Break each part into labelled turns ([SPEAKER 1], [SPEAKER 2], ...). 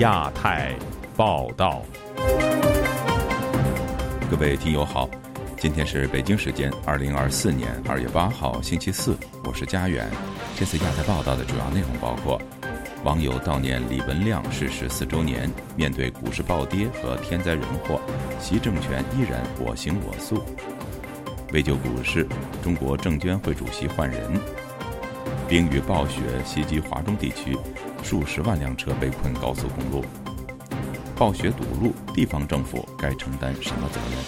[SPEAKER 1] 亚太报道，
[SPEAKER 2] 各位听友好，今天是北京时间二零二四年二月八号星期四，我是佳远。这次亚太报道的主要内容包括：网友悼念李文亮逝世四周年，面对股市暴跌和天灾人祸，习政权依然我行我素；为救股市，中国证监会主席换人；冰雨暴雪袭击华中地区。数十万辆车被困高速公路，暴雪堵路，地方政府该承担什么责任？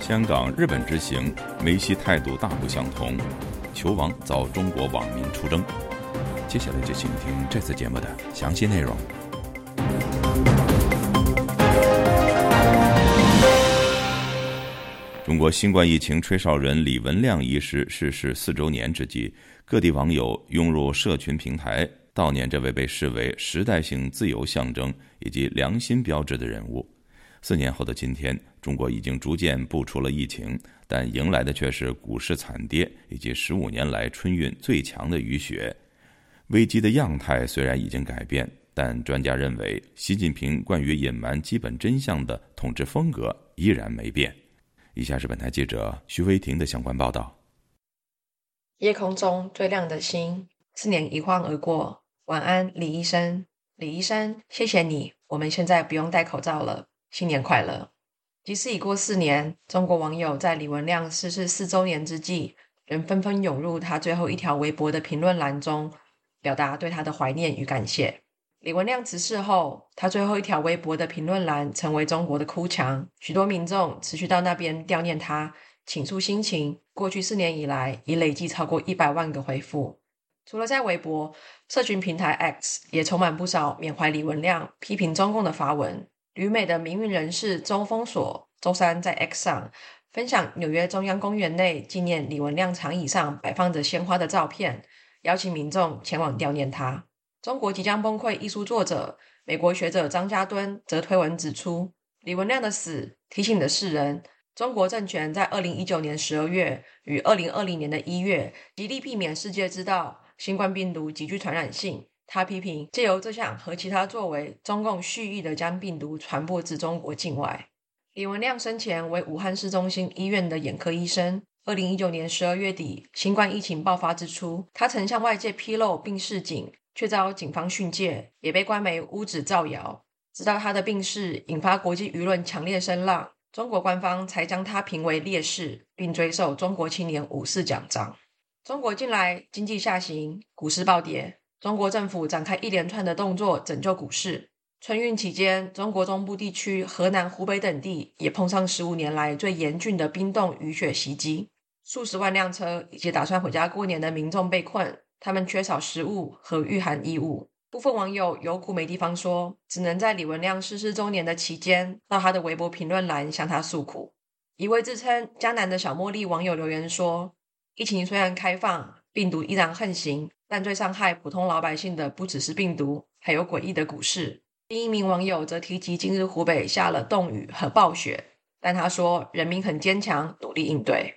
[SPEAKER 2] 香港、日本之行，梅西态度大不相同，球王遭中国网民出征。接下来就请听这次节目的详细内容。中国新冠疫情吹哨人李文亮医师逝世四周年之际，各地网友涌入社群平台。悼念这位被视为时代性自由象征以及良心标志的人物。四年后的今天，中国已经逐渐步出了疫情，但迎来的却是股市惨跌以及十五年来春运最强的雨雪。危机的样态虽然已经改变，但专家认为，习近平关于隐瞒基本真相的统治风格依然没变。以下是本台记者徐威婷的相关报道。
[SPEAKER 3] 夜空中最亮的星，四年一晃而过。晚安，李医生。李医生，谢谢你。我们现在不用戴口罩了。新年快乐！即使已过四年，中国网友在李文亮逝世四周年之际，仍纷纷涌入他最后一条微博的评论栏中，表达对他的怀念与感谢。李文亮辞世后，他最后一条微博的评论栏成为中国的哭墙，许多民众持续到那边悼念他，倾诉心情。过去四年以来，已累计超过一百万个回复。除了在微博，社群平台 X 也充满不少缅怀李文亮、批评中共的发文。旅美的名誉人士周封锁周三在 X 上分享纽约中央公园内纪念李文亮长椅上摆放着鲜花的照片，邀请民众前往悼念他。中国即将崩溃一书作者、美国学者张家敦则推文指出，李文亮的死提醒了世人，中国政权在二零一九年十二月与二零二零年的一月极力避免世界知道。新冠病毒极具传染性，他批评借由这项和其他作为，中共蓄意的将病毒传播至中国境外。李文亮生前为武汉市中心医院的眼科医生。二零一九年十二月底，新冠疫情爆发之初，他曾向外界披露病逝警，却遭警方训诫，也被官媒污指造谣。直到他的病逝引发国际舆论强烈声浪，中国官方才将他评为烈士，并追授中国青年武士奖章。中国近来经济下行，股市暴跌。中国政府展开一连串的动作拯救股市。春运期间，中国中部地区、河南、湖北等地也碰上十五年来最严峻的冰冻雨雪袭击，数十万辆车以及打算回家过年的民众被困，他们缺少食物和御寒衣物。部分网友有苦没地方说，只能在李文亮逝世周年的期间，到他的微博评论栏向他诉苦。一位自称江南的小茉莉网友留言说。疫情虽然开放，病毒依然横行，但最伤害普通老百姓的不只是病毒，还有诡异的股市。另一名网友则提及，今日湖北下了冻雨和暴雪，但他说人民很坚强，努力应对。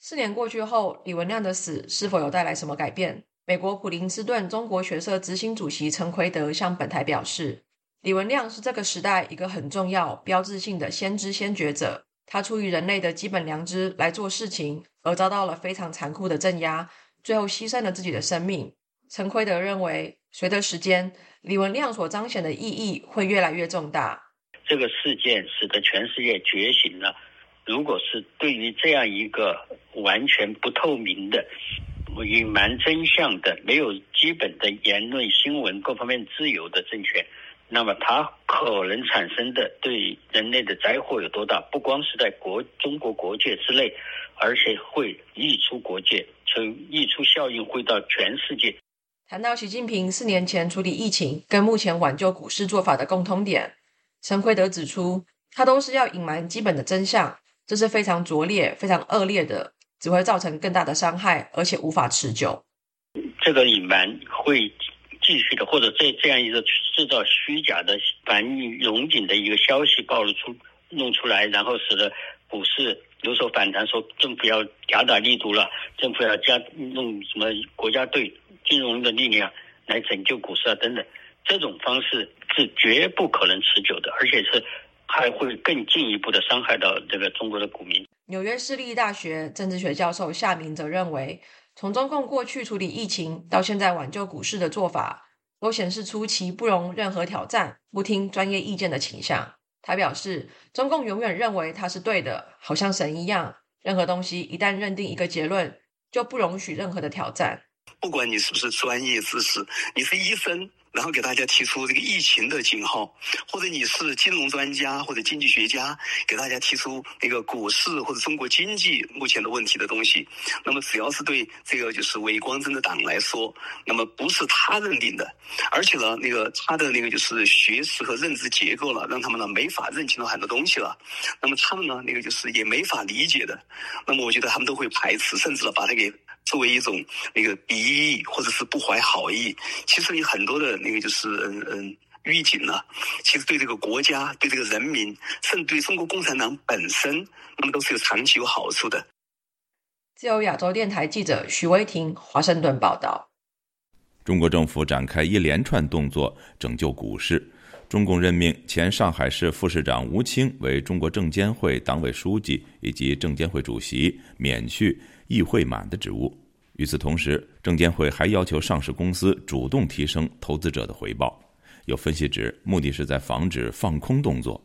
[SPEAKER 3] 四年过去后，李文亮的死是否有带来什么改变？美国普林斯顿中国学社执行主席陈奎德向本台表示，李文亮是这个时代一个很重要、标志性的先知先觉者。他出于人类的基本良知来做事情，而遭到了非常残酷的镇压，最后牺牲了自己的生命。陈奎德认为，随着时间，李文亮所彰显的意义会越来越重大。
[SPEAKER 4] 这个事件使得全世界觉醒了。如果是对于这样一个完全不透明的、隐瞒真相的、没有基本的言论、新闻各方面自由的政权，那么它可能产生的对人类的灾祸有多大？不光是在国中国国界之内，而且会溢出国界，从溢出效应会到全世界。
[SPEAKER 3] 谈到习近平四年前处理疫情跟目前挽救股市做法的共通点，陈奎德指出，他都是要隐瞒基本的真相，这是非常拙劣、非常恶劣的，只会造成更大的伤害，而且无法持久。
[SPEAKER 4] 这个隐瞒会。继续的，或者这这样一个制造虚假的反映融景的一个消息暴露出弄出来，然后使得股市有所反弹，说政府要加大力度了，政府要加弄什么国家队金融的力量来拯救股市啊等等，这种方式是绝不可能持久的，而且是还会更进一步的伤害到这个中国的股民。
[SPEAKER 3] 纽约市立大学政治学教授夏明则认为，从中共过去处理疫情到现在挽救股市的做法，都显示出其不容任何挑战、不听专业意见的倾向。他表示，中共永远认为他是对的，好像神一样。任何东西一旦认定一个结论，就不容许任何的挑战。
[SPEAKER 5] 不管你是不是专业知识，你是医生。然后给大家提出这个疫情的警号，或者你是金融专家或者经济学家，给大家提出那个股市或者中国经济目前的问题的东西。那么只要是对这个就是伪光正的党来说，那么不是他认定的，而且呢，那个他的那个就是学识和认知结构了，让他们呢没法认清到很多东西了。那么他们呢，那个就是也没法理解的。那么我觉得他们都会排斥，甚至呢把它给。作为一种那个敌意或者是不怀好意，其实你很多的那个就是嗯嗯预警呢，其实对这个国家、对这个人民，甚至对中国共产党本身，那么都是有长期有好处的。
[SPEAKER 3] 自由亚洲电台记者徐威婷华盛顿报道：
[SPEAKER 2] 中国政府展开一连串动作拯救股市，中共任命前上海市副市长吴清为中国证监会党委书记以及证监会主席，免去。议会满的职务。与此同时，证监会还要求上市公司主动提升投资者的回报。有分析指，目的是在防止放空动作。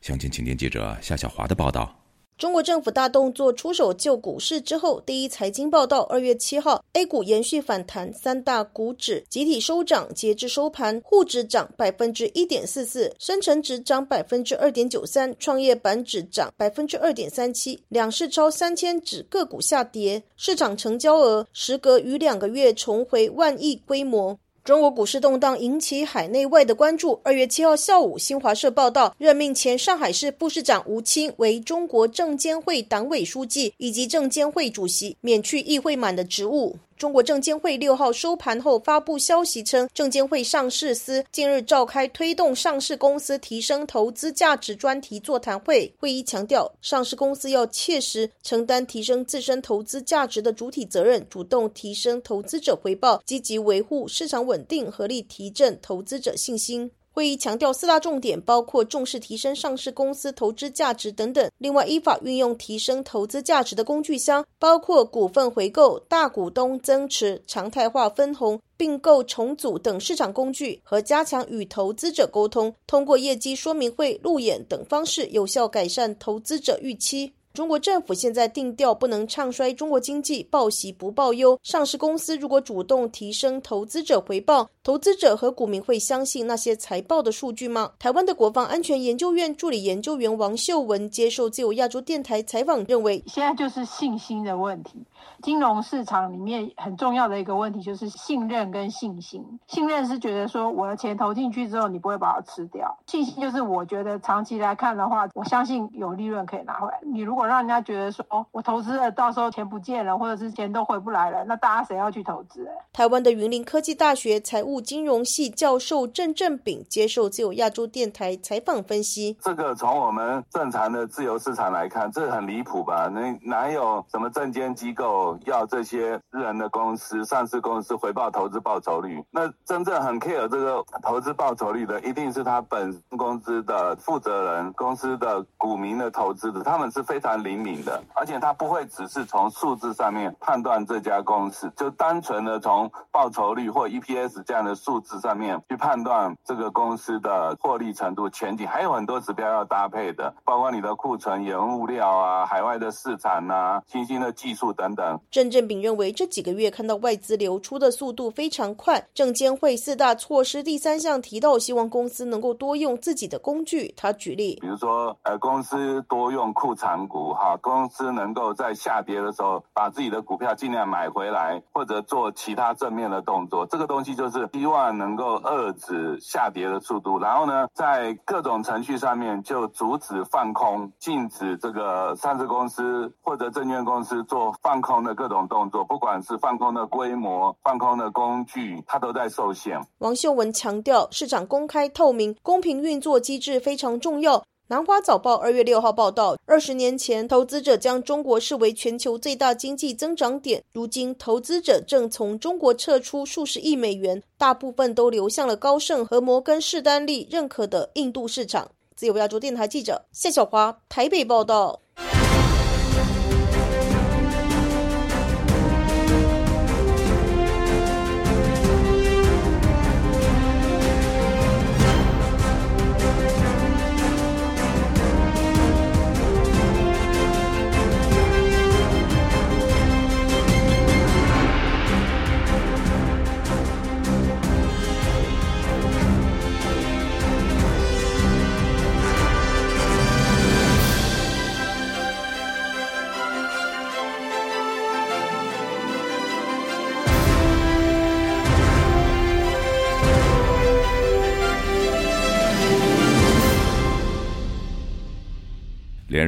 [SPEAKER 2] 详情，请听记者夏晓华的报道。
[SPEAKER 6] 中国政府大动作出手救股市之后，第一财经报道，二月七号，A 股延续反弹，三大股指集体收涨，截至收盘，沪指涨百分之一点四四，深成指涨百分之二点九三，创业板指涨百分之二点三七，两市超三千指个股下跌，市场成交额时隔逾两个月重回万亿规模。中国股市动荡引起海内外的关注。二月七号下午，新华社报道，任命前上海市副市长吴清为中国证监会党委书记以及证监会主席，免去议会满的职务。中国证监会六号收盘后发布消息称，证监会上市司近日召开推动上市公司提升投资价值专题座谈会。会议强调，上市公司要切实承担提升自身投资价值的主体责任，主动提升投资者回报，积极维护市场稳定，合力提振投资者信心。会议强调四大重点，包括重视提升上市公司投资价值等等。另外，依法运用提升投资价值的工具箱，包括股份回购、大股东增持、常态化分红、并购重组等市场工具，和加强与投资者沟通，通过业绩说明会、路演等方式，有效改善投资者预期。中国政府现在定调不能唱衰中国经济，报喜不报忧。上市公司如果主动提升投资者回报，投资者和股民会相信那些财报的数据吗？台湾的国防安全研究院助理研究员王秀文接受自由亚洲电台采访，认为
[SPEAKER 7] 现在就是信心的问题。金融市场里面很重要的一个问题就是信任跟信心。信任是觉得说我的钱投进去之后，你不会把它吃掉；信心就是我觉得长期来看的话，我相信有利润可以拿回来。你如果让人家觉得说我投资了，到时候钱不见了，或者是钱都回不来了，那大家谁要去投资？
[SPEAKER 6] 台湾的云林科技大学财务金融系教授郑正炳接受自由亚洲电台采访分析：
[SPEAKER 8] 这个从我们正常的自由市场来看，这很离谱吧？那哪有什么证监机构？要这些私人的公司、上市公司回报投资报酬率，那真正很 care 这个投资报酬率的，一定是他本公司的负责人、公司的股民的投资的，他们是非常灵敏的，而且他不会只是从数字上面判断这家公司，就单纯的从报酬率或 EPS 这样的数字上面去判断这个公司的获利程度、前景，还有很多指标要搭配的，包括你的库存、原物料啊、海外的市场啊、新兴的技术等等。
[SPEAKER 6] 郑振炳认为，这几个月看到外资流出的速度非常快。证监会四大措施第三项提到，希望公司能够多用自己的工具。他举例，
[SPEAKER 8] 比如说，呃，公司多用库藏股，哈，公司能够在下跌的时候把自己的股票尽量买回来，或者做其他正面的动作。这个东西就是希望能够遏制下跌的速度。然后呢，在各种程序上面就阻止放空，禁止这个上市公司或者证券公司做放空。的各种动作，不管是放空的规模、放空的工具，它都在受限。
[SPEAKER 6] 王秀文强调，市场公开透明、公平运作机制非常重要。南华早报二月六号报道，二十年前，投资者将中国视为全球最大经济增长点，如今投资者正从中国撤出数十亿美元，大部分都流向了高盛和摩根士丹利认可的印度市场。自由亚洲电台记者谢小华台北报道。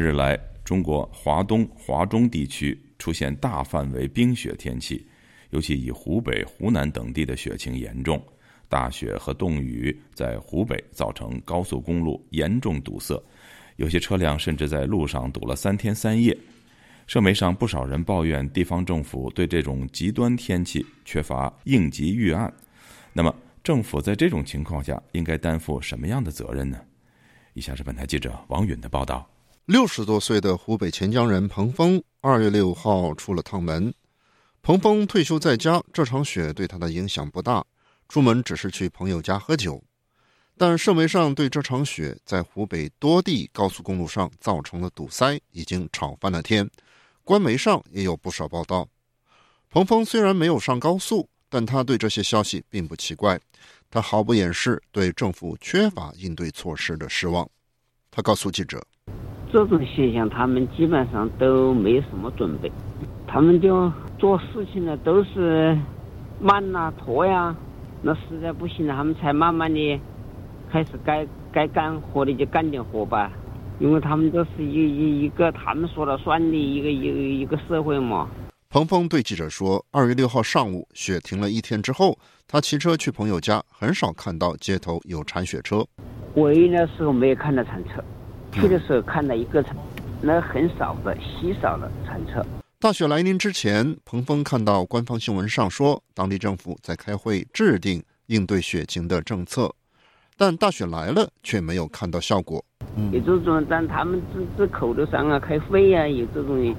[SPEAKER 2] 日来，中国华东、华中地区出现大范围冰雪天气，尤其以湖北、湖南等地的雪情严重。大雪和冻雨在湖北造成高速公路严重堵塞，有些车辆甚至在路上堵了三天三夜。社媒上不少人抱怨地方政府对这种极端天气缺乏应急预案。那么，政府在这种情况下应该担负什么样的责任呢？以下是本台记者王允的报道。
[SPEAKER 9] 六十多岁的湖北潜江人彭峰，二月六号出了趟门。彭峰退休在家，这场雪对他的影响不大，出门只是去朋友家喝酒。但社媒上对这场雪在湖北多地高速公路上造成了堵塞已经吵翻了天，官媒上也有不少报道。彭峰虽然没有上高速，但他对这些消息并不奇怪，他毫不掩饰对政府缺乏应对措施的失望。他告诉记者。
[SPEAKER 10] 这种现象，他们基本上都没什么准备，他们就做事情呢都是慢呐拖呀，那实在不行了，他们才慢慢的开始该该干活的就干点活吧，因为他们都是一一一个他们说了算的一个一个一个社会嘛。
[SPEAKER 9] 彭峰对记者说：“二月六号上午雪停了一天之后，他骑车去朋友家，很少看到街头有铲雪车。
[SPEAKER 10] 唯一的时候没有看到铲车。”去的时候看到一个，那很少的稀少的铲车。
[SPEAKER 9] 大雪来临之前，彭峰看到官方新闻上说，当地政府在开会制定应对雪情的政策，但大雪来了却没有看到效果。
[SPEAKER 10] 嗯有这种，但他们只只口头上啊开会呀，有这种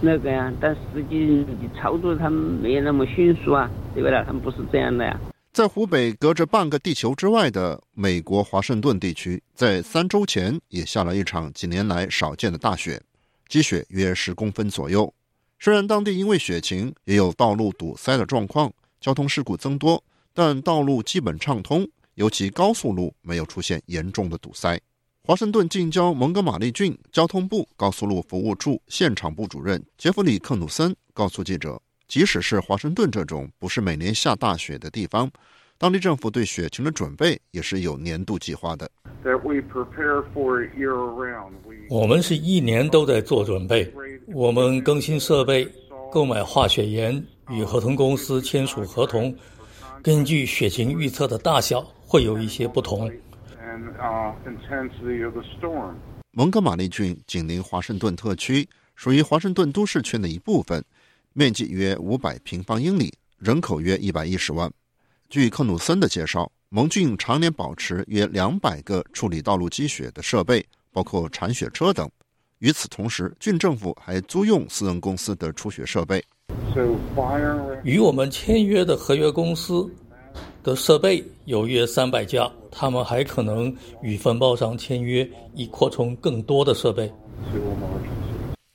[SPEAKER 10] 那个呀，但实际操作他们没有那么迅速啊，对不对？他们不是这样的呀。
[SPEAKER 9] 在湖北隔着半个地球之外的美国华盛顿地区，在三周前也下了一场几年来少见的大雪，积雪约十公分左右。虽然当地因为雪情也有道路堵塞的状况，交通事故增多，但道路基本畅通，尤其高速路没有出现严重的堵塞。华盛顿近郊蒙哥马利郡交通部高速路服务处现场部主任杰弗里·克努森告诉记者。即使是华盛顿这种不是每年下大雪的地方，当地政府对雪情的准备也是有年度计划的。
[SPEAKER 11] 我们是一年都在做准备，我们更新设备，购买化雪盐，与合同公司签署合同。根据雪情预测的大小会有一些不同。
[SPEAKER 9] 蒙哥马利郡紧邻华盛顿特区，属于华盛顿都市圈的一部分。面积约五百平方英里，人口约一百一十万。据克努森的介绍，蒙郡常年保持约两百个处理道路积雪的设备，包括铲雪车等。与此同时，郡政府还租用私人公司的除雪设备。
[SPEAKER 11] 与我们签约的合约公司的设备有约三百家，他们还可能与分包商签约，以扩充更多的设备。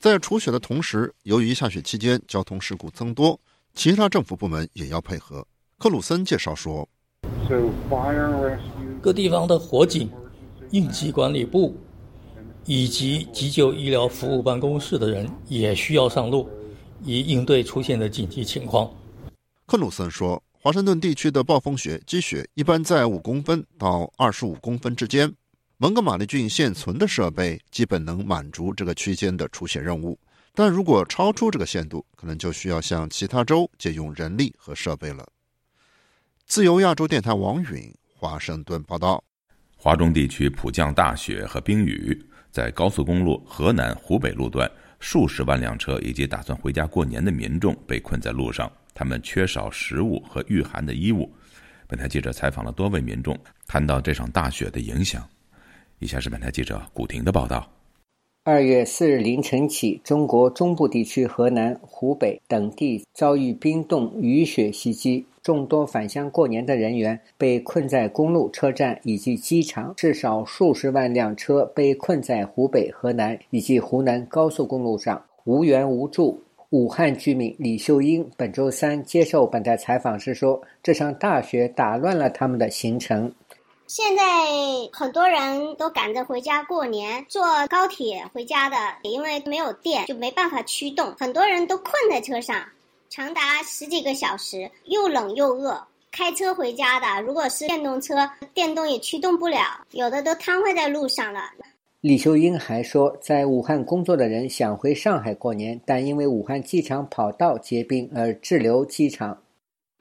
[SPEAKER 9] 在除雪的同时，由于下雪期间交通事故增多，其他政府部门也要配合。克鲁森介绍说：“
[SPEAKER 11] 各地方的火警、应急管理部以及急救医疗服务办公室的人也需要上路，以应对出现的紧急情况。”
[SPEAKER 9] 克鲁森说：“华盛顿地区的暴风雪积雪一般在五公分到二十五公分之间。”蒙哥马利郡现存的设备基本能满足这个区间的出险任务，但如果超出这个限度，可能就需要向其他州借用人力和设备了。自由亚洲电台王允华盛顿报道：
[SPEAKER 2] 华中地区普降大雪和冰雨，在高速公路河南湖北路段，数十万辆车以及打算回家过年的民众被困在路上，他们缺少食物和御寒的衣物。本台记者采访了多位民众，谈到这场大雪的影响。以下是本台记者古婷的报道。
[SPEAKER 12] 二月四日凌晨起，中国中部地区河南、湖北等地遭遇冰冻、雨雪袭击，众多返乡过年的人员被困在公路、车站以及机场，至少数十万辆车被困在湖北、河南以及湖南高速公路上，无援无助。武汉居民李秀英本周三接受本台采访时说：“这场大雪打乱了他们的行程。”
[SPEAKER 13] 现在很多人都赶着回家过年，坐高铁回家的，因为没有电就没办法驱动，很多人都困在车上，长达十几个小时，又冷又饿。开车回家的，如果是电动车，电动也驱动不了，有的都瘫痪在路上了。
[SPEAKER 12] 李秀英还说，在武汉工作的人想回上海过年，但因为武汉机场跑道结冰而滞留机场。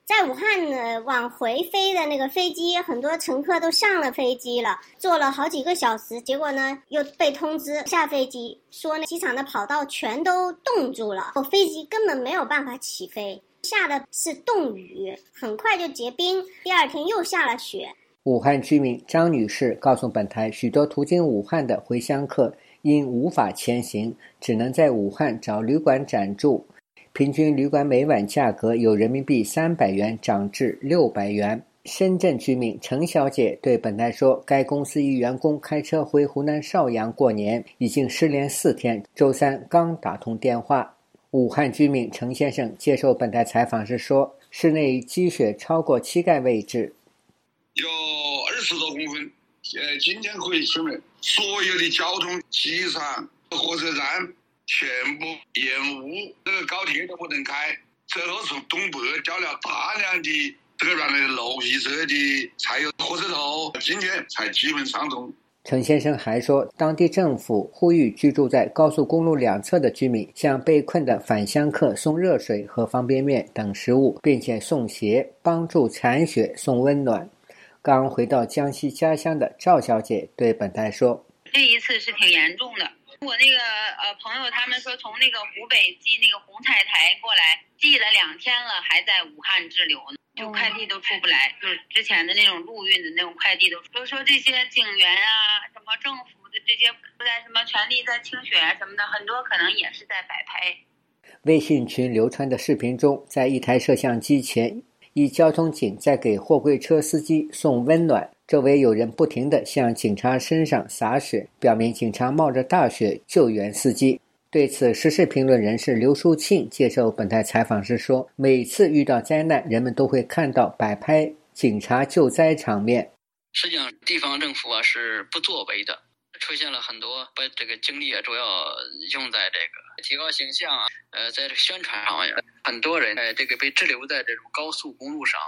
[SPEAKER 13] 在武汉呢，往回飞的那个飞机，很多乘客都上了飞机了，坐了好几个小时，结果呢又被通知下飞机，说呢机场的跑道全都冻住了，飞机根本没有办法起飞，下的是冻雨，很快就结冰，第二天又下了雪。
[SPEAKER 12] 武汉居民张女士告诉本台，许多途经武汉的回乡客因无法前行，只能在武汉找旅馆暂住。平均旅馆每晚价格由人民币三百元涨至六百元。深圳居民陈小姐对本台说：“该公司一员工开车回湖南邵阳过年，已经失联四天，周三刚打通电话。”武汉居民陈先生接受本台采访时说：“室内积雪超过膝盖位置，
[SPEAKER 14] 有二十多公分。呃，今天可以出门，所有的交通，机场、火车站。”全部延误，这个高铁都不能开。最后从东北调了大量的这个原来绿皮车的，柴油火车头，今天才基本上通。
[SPEAKER 12] 陈先生还说，当地政府呼吁居住在高速公路两侧的居民向被困的返乡客送热水和方便面等食物，并且送鞋，帮助残雪送温暖。刚回到江西家乡的赵小姐对本台说：“
[SPEAKER 15] 这一次是挺严重的。”我那个呃朋友他们说从那个湖北寄那个红菜台过来，寄了两天了，还在武汉滞留呢，就快递都出不来，就是之前的那种陆运的那种快递都。都说这些警员啊，什么政府的这些在什么全力在清雪啊什么的，很多可能也是在摆拍。
[SPEAKER 12] 微信群流传的视频中，在一台摄像机前，一交通警在给货柜车司机送温暖。周围有人不停地向警察身上洒雪，表明警察冒着大雪救援司机。对此，时事评论人士刘淑庆接受本台采访时说：“每次遇到灾难，人们都会看到摆拍警察救灾场面。
[SPEAKER 16] 实际上，地方政府啊是不作为的，出现了很多把这个精力啊主要用在这个提高形象啊，呃，在这个宣传上面，很多人在这个被滞留在这种高速公路上，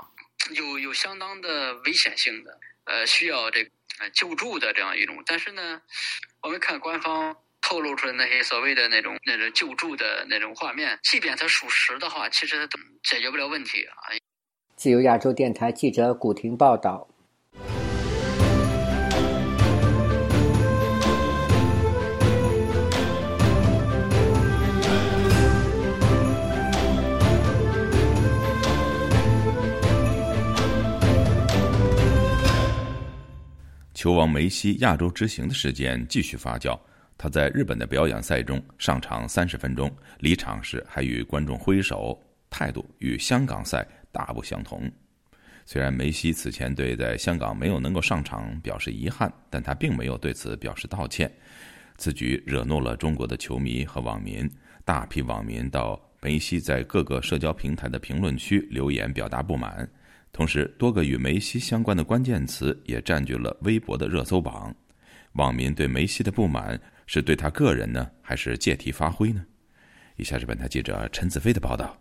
[SPEAKER 16] 有有相当的危险性的。”呃，需要这呃救助的这样一种，但是呢，我们看官方透露出的那些所谓的那种那种救助的那种画面，即便它属实的话，其实解决不了问题啊。
[SPEAKER 12] 自由亚洲电台记者古婷报道。
[SPEAKER 2] 球王梅西亚洲之行的事件继续发酵。他在日本的表演赛中上场三十分钟，离场时还与观众挥手，态度与香港赛大不相同。虽然梅西此前对在香港没有能够上场表示遗憾，但他并没有对此表示道歉。此举惹怒了中国的球迷和网民，大批网民到梅西在各个社交平台的评论区留言表达不满。同时，多个与梅西相关的关键词也占据了微博的热搜榜。网民对梅西的不满是对他个人呢，还是借题发挥呢？以下是本台记者陈子飞的报道。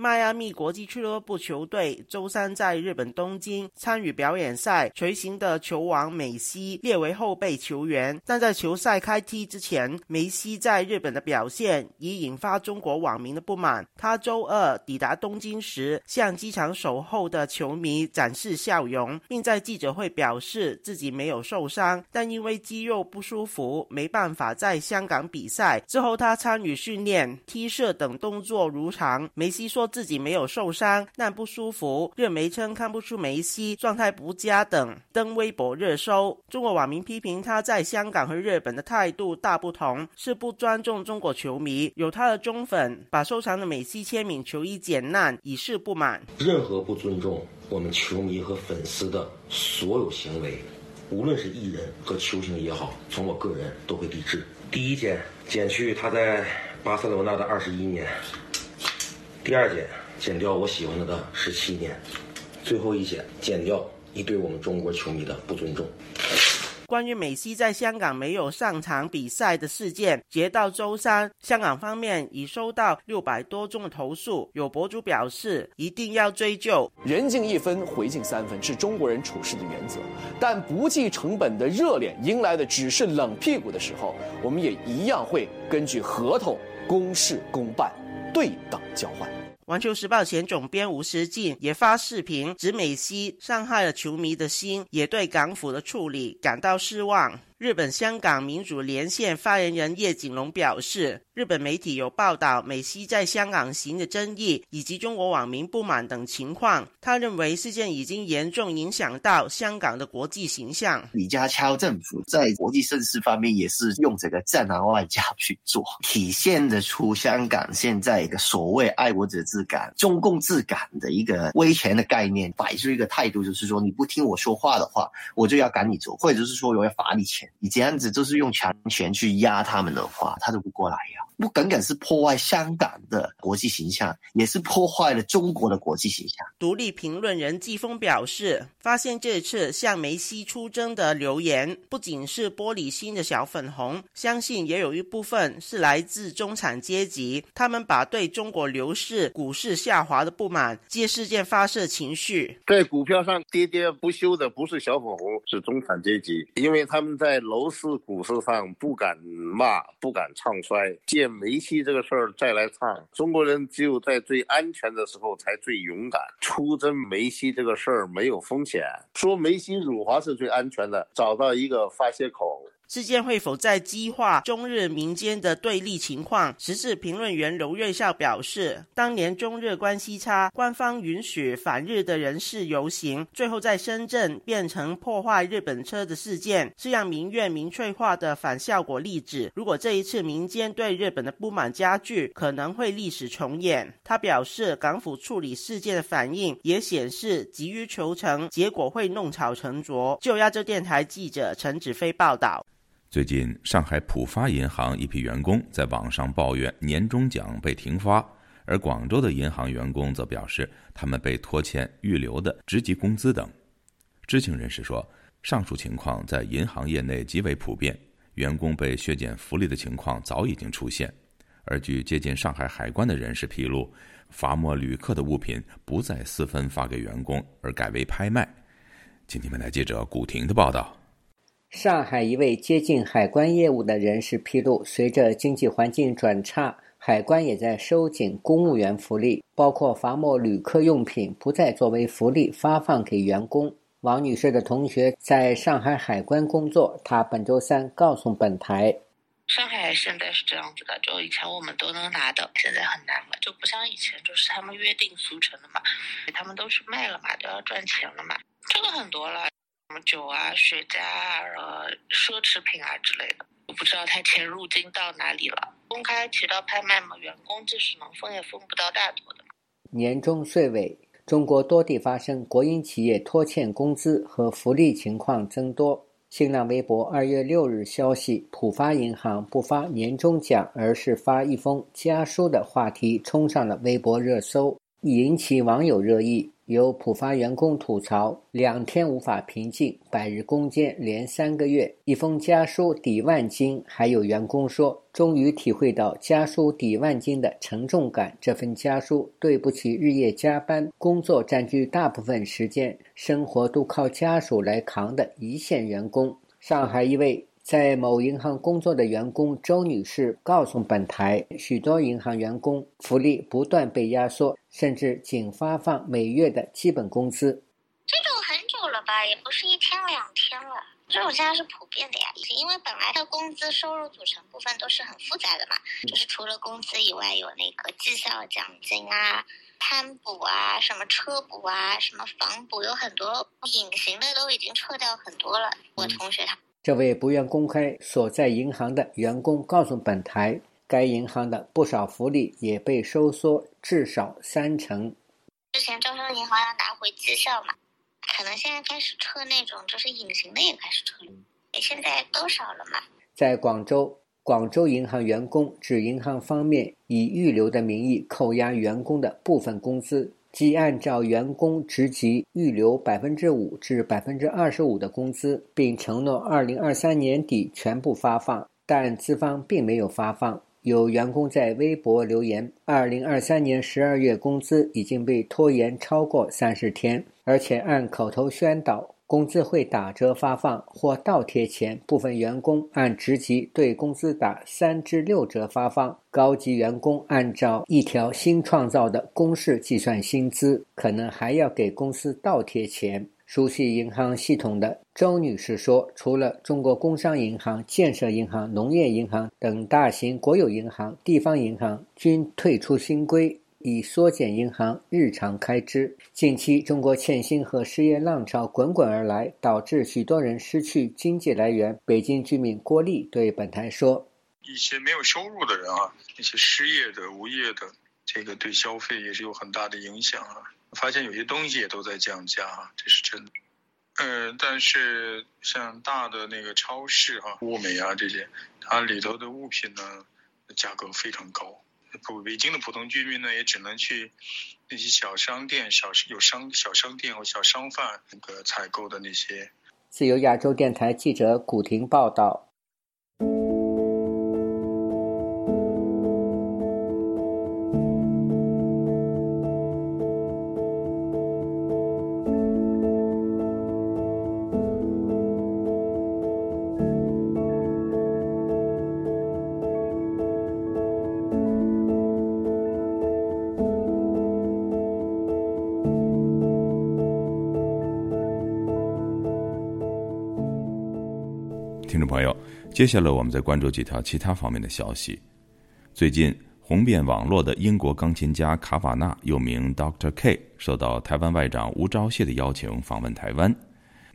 [SPEAKER 17] 迈阿密国际俱乐部球队周三在日本东京参与表演赛，随行的球王梅西列为后备球员。但在球赛开踢之前，梅西在日本的表现已引发中国网民的不满。他周二抵达东京时，向机场守候的球迷展示笑容，并在记者会表示自己没有受伤，但因为肌肉不舒服，没办法在香港比赛。之后，他参与训练、踢射等动作如常。梅西说自己没有受伤，但不舒服。热媒称看不出梅西状态不佳等，登微博热搜。中国网民批评他在香港和日本的态度大不同，是不尊重中国球迷。有他的忠粉把收藏的梅西签名球衣剪烂，以示不满。
[SPEAKER 18] 任何不尊重我们球迷和粉丝的所有行为，无论是艺人和球星也好，从我个人都会抵制。第一件，减去他在巴塞罗那的二十一年。第二件，减掉我喜欢他的十七年，最后一件，减掉你对我们中国球迷的不尊重。
[SPEAKER 17] 关于美西在香港没有上场比赛的事件，截到周三，香港方面已收到六百多宗的投诉。有博主表示，一定要追究。
[SPEAKER 19] 人敬一分，回敬三分，是中国人处事的原则。但不计成本的热脸迎来的只是冷屁股的时候，我们也一样会根据合同公事公办，对等交换。
[SPEAKER 17] 环球时报前总编吴思进也发视频指美西伤害了球迷的心，也对港府的处理感到失望。日本香港民主连线发言人叶景龙表示，日本媒体有报道美西在香港行的争议以及中国网民不满等情况。他认为事件已经严重影响到香港的国际形象。
[SPEAKER 20] 李家超政府在国际盛事方面也是用这个战狼外交去做，体现得出香港现在一个所谓爱国者治感、中共治感的一个威权的概念，摆出一个态度，就是说你不听我说话的话，我就要赶你走，或者是说我要罚你钱。你这样子就是用强权去压他们的话，他都不过来呀。不仅仅是破坏香港的国际形象，也是破坏了中国的国际形象。
[SPEAKER 17] 独立评论人季风表示，发现这次向梅西出征的留言，不仅是玻璃心的小粉红，相信也有一部分是来自中产阶级。他们把对中国楼市、股市下滑的不满借事件发泄情绪。
[SPEAKER 21] 在股票上喋喋不休的不是小粉红，是中产阶级，因为他们在楼市、股市上不敢骂，不敢唱衰，借。梅西这个事儿再来唱，中国人只有在最安全的时候才最勇敢。出征梅西这个事儿没有风险，说梅西辱华是最安全的，找到一个发泄口。
[SPEAKER 17] 事件会否在激化中日民间的对立情况？时事评论员刘瑞孝表示，当年中日关系差，官方允许反日的人士游行，最后在深圳变成破坏日本车的事件，是让民怨民粹化的反效果例子。如果这一次民间对日本的不满加剧，可能会历史重演。他表示，港府处理事件的反应也显示急于求成，结果会弄巧成拙。就亚洲电台记者陈子飞报道。
[SPEAKER 2] 最近，上海浦发银行一批员工在网上抱怨年终奖被停发，而广州的银行员工则表示他们被拖欠预留的职级工资等。知情人士说，上述情况在银行业内极为普遍，员工被削减福利的情况早已经出现。而据接近上海海关的人士披露，罚没旅客的物品不再私分发给员工，而改为拍卖。请听本台记者古婷的报道。
[SPEAKER 12] 上海一位接近海关业务的人士披露，随着经济环境转差，海关也在收紧公务员福利，包括罚没旅客用品不再作为福利发放给员工。王女士的同学在上海海关工作，她本周三告诉本台：“
[SPEAKER 22] 上海现在是这样子的，就以前我们都能拿的，现在很难了，就不像以前，就是他们约定俗成的嘛，他们都是卖了嘛，都要赚钱了嘛，这个很多了。”什么酒啊、雪茄啊、呃、奢侈品啊之类的，我不知道他钱入金到哪里了。公开渠道拍卖嘛，员工即使能分也分不到大头的。
[SPEAKER 12] 年终岁尾，中国多地发生国营企业拖欠工资和福利情况增多。新浪微博二月六日消息，浦发银行不发年终奖，而是发一封家书的话题冲上了微博热搜，引起网友热议。有浦发员工吐槽：“两天无法平静，百日攻坚连三个月。”一封家书抵万金。还有员工说：“终于体会到家书抵万金的沉重感。这份家书对不起日夜加班、工作占据大部分时间、生活都靠家属来扛的一线员工。”上海一位。在某银行工作的员工周女士告诉本台，许多银行员工福利不断被压缩，甚至仅发放每月的基本工资。
[SPEAKER 23] 这种很久了吧，也不是一天两天了。这种现在是普遍的呀，因为本来的工资收入组成部分都是很复杂的嘛，就是除了工资以外，有那个绩效奖金啊、摊补啊、什么车补啊、什么房补，有很多隐形的都已经撤掉很多了。我同学他。
[SPEAKER 12] 这位不愿公开所在银行的员工告诉本台，该银行的不少福利也被收缩至少三成。
[SPEAKER 23] 之前招商银行要拿回绩效嘛，可能现在开始撤那种就是隐形的也开始撤了，现在都少了嘛。
[SPEAKER 12] 在广州，广州银行员工指银行方面以预留的名义扣押员工的部分工资。即按照员工职级预留百分之五至百分之二十五的工资，并承诺二零二三年底全部发放，但资方并没有发放。有员工在微博留言：“二零二三年十二月工资已经被拖延超过三十天，而且按口头宣导。”工资会打折发放或倒贴钱，部分员工按职级对工资打三至六折发放，高级员工按照一条新创造的公式计算薪资，可能还要给公司倒贴钱。熟悉银行系统的周女士说：“除了中国工商银行、建设银行、农业银行等大型国有银行，地方银行均退出新规。”以缩减银行日常开支。近期，中国欠薪和失业浪潮滚滚而来，导致许多人失去经济来源。北京居民郭丽对本台说：“
[SPEAKER 24] 一些没有收入的人啊，那些失业的、无业的，这个对消费也是有很大的影响啊。发现有些东西也都在降价啊，这是真的。呃，但是像大的那个超市啊、物美啊这些，它里头的物品呢，价格非常高。”普北京的普通居民呢，也只能去那些小商店、小有商小商店或小商贩那个采购的那些。
[SPEAKER 12] 自由亚洲电台记者古婷报道。
[SPEAKER 2] 听众朋友接下来，我们再关注几条其他方面的消息。最近红遍网络的英国钢琴家卡瓦纳，又名 Doctor K，受到台湾外长吴钊燮的邀请访问台湾。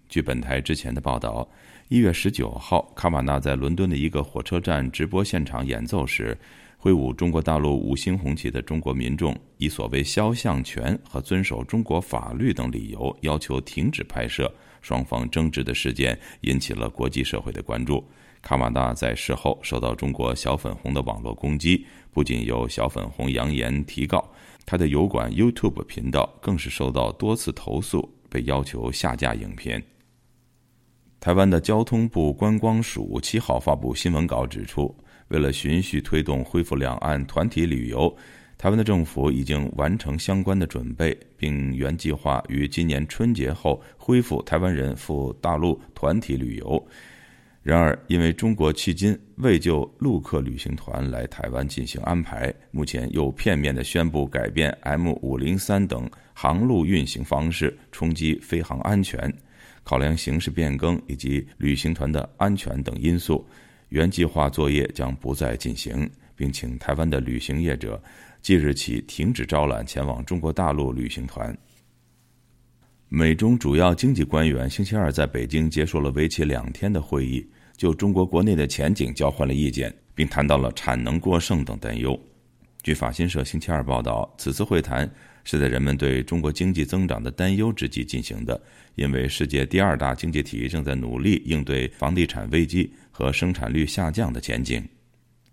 [SPEAKER 2] 据本台之前的报道，一月十九号，卡瓦纳在伦敦的一个火车站直播现场演奏时，挥舞中国大陆五星红旗的中国民众以所谓肖像权和遵守中国法律等理由，要求停止拍摄。双方争执的事件引起了国际社会的关注。卡瓦纳在事后受到中国小粉红的网络攻击，不仅有小粉红扬言提告，他的油管 YouTube 频道更是受到多次投诉，被要求下架影片。台湾的交通部观光署七号发布新闻稿指出，为了循序推动恢复两岸团体旅游，台湾的政府已经完成相关的准备，并原计划于今年春节后恢复台湾人赴大陆团体旅游。然而，因为中国迄今未就陆客旅行团来台湾进行安排，目前又片面的宣布改变 M 五零三等航路运行方式，冲击飞航安全。考量形势变更以及旅行团的安全等因素，原计划作业将不再进行，并请台湾的旅行业者即日起停止招揽前往中国大陆旅行团。美中主要经济官员星期二在北京结束了为期两天的会议，就中国国内的前景交换了意见，并谈到了产能过剩等担忧。据法新社星期二报道，此次会谈是在人们对中国经济增长的担忧之际进行的，因为世界第二大经济体正在努力应对房地产危机和生产率下降的前景。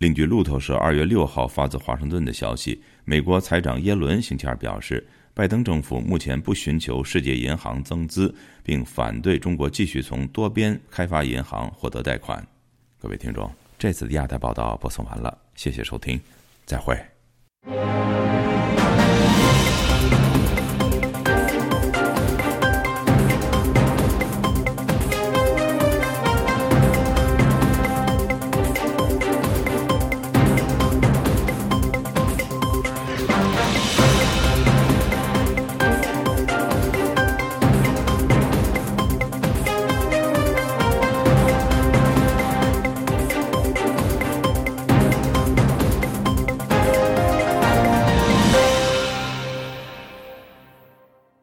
[SPEAKER 2] 另据路透社二月六号发自华盛顿的消息，美国财长耶伦星期二表示。拜登政府目前不寻求世界银行增资，并反对中国继续从多边开发银行获得贷款。各位听众，这次的亚太报道播送完了，谢谢收听，再会。